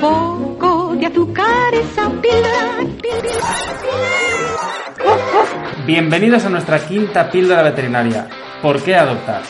poco de azúcar esa Bienvenidos a nuestra quinta píldora veterinaria. ¿Por qué adoptar?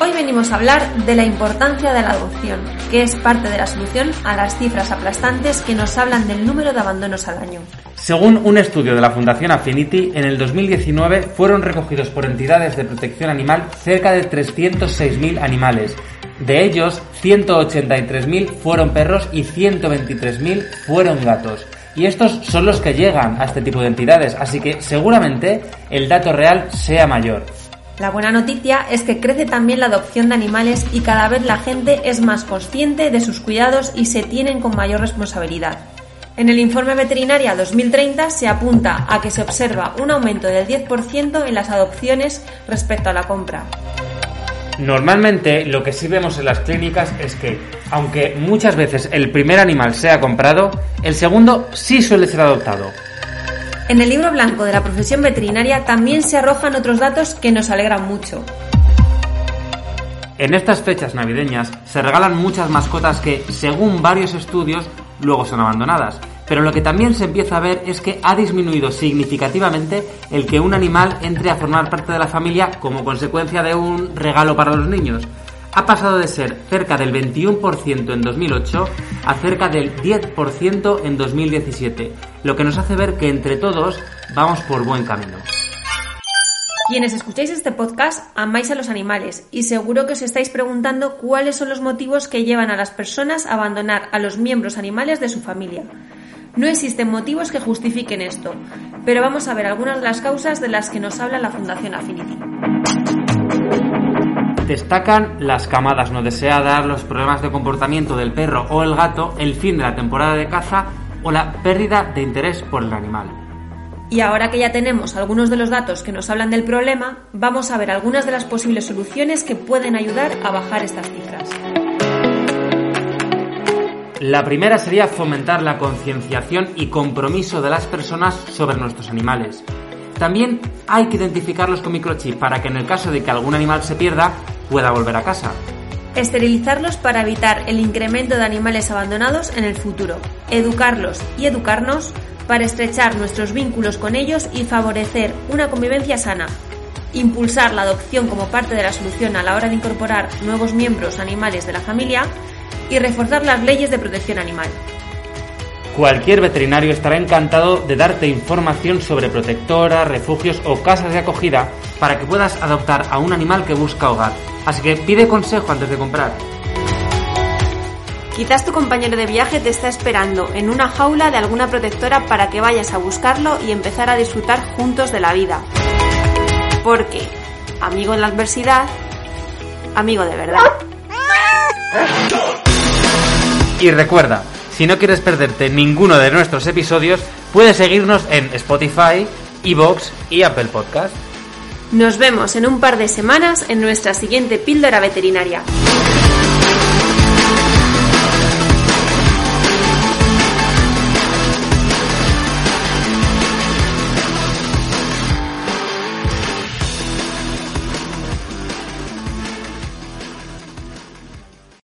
Hoy venimos a hablar de la importancia de la adopción, que es parte de la solución a las cifras aplastantes que nos hablan del número de abandonos al año. Según un estudio de la Fundación Affinity, en el 2019 fueron recogidos por entidades de protección animal cerca de 306.000 animales. De ellos, 183.000 fueron perros y 123.000 fueron gatos. Y estos son los que llegan a este tipo de entidades, así que seguramente el dato real sea mayor. La buena noticia es que crece también la adopción de animales y cada vez la gente es más consciente de sus cuidados y se tienen con mayor responsabilidad. En el informe veterinaria 2030 se apunta a que se observa un aumento del 10% en las adopciones respecto a la compra. Normalmente lo que sí vemos en las clínicas es que, aunque muchas veces el primer animal sea comprado, el segundo sí suele ser adoptado. En el libro blanco de la profesión veterinaria también se arrojan otros datos que nos alegran mucho. En estas fechas navideñas se regalan muchas mascotas que, según varios estudios, luego son abandonadas. Pero lo que también se empieza a ver es que ha disminuido significativamente el que un animal entre a formar parte de la familia como consecuencia de un regalo para los niños. Ha pasado de ser cerca del 21% en 2008 a cerca del 10% en 2017, lo que nos hace ver que entre todos vamos por buen camino. Quienes escucháis este podcast amáis a los animales y seguro que os estáis preguntando cuáles son los motivos que llevan a las personas a abandonar a los miembros animales de su familia. No existen motivos que justifiquen esto, pero vamos a ver algunas de las causas de las que nos habla la Fundación Affinity. Destacan las camadas no deseadas, los problemas de comportamiento del perro o el gato, el fin de la temporada de caza o la pérdida de interés por el animal. Y ahora que ya tenemos algunos de los datos que nos hablan del problema, vamos a ver algunas de las posibles soluciones que pueden ayudar a bajar estas cifras. La primera sería fomentar la concienciación y compromiso de las personas sobre nuestros animales. También hay que identificarlos con microchip para que en el caso de que algún animal se pierda pueda volver a casa. Esterilizarlos para evitar el incremento de animales abandonados en el futuro. Educarlos y educarnos para estrechar nuestros vínculos con ellos y favorecer una convivencia sana. Impulsar la adopción como parte de la solución a la hora de incorporar nuevos miembros animales de la familia y reforzar las leyes de protección animal. Cualquier veterinario estará encantado de darte información sobre protectoras, refugios o casas de acogida para que puedas adoptar a un animal que busca hogar. Así que pide consejo antes de comprar. Quizás tu compañero de viaje te está esperando en una jaula de alguna protectora para que vayas a buscarlo y empezar a disfrutar juntos de la vida. Porque, amigo en la adversidad, amigo de verdad. Y recuerda, si no quieres perderte ninguno de nuestros episodios, puedes seguirnos en Spotify, Evox y Apple Podcast. Nos vemos en un par de semanas en nuestra siguiente píldora veterinaria.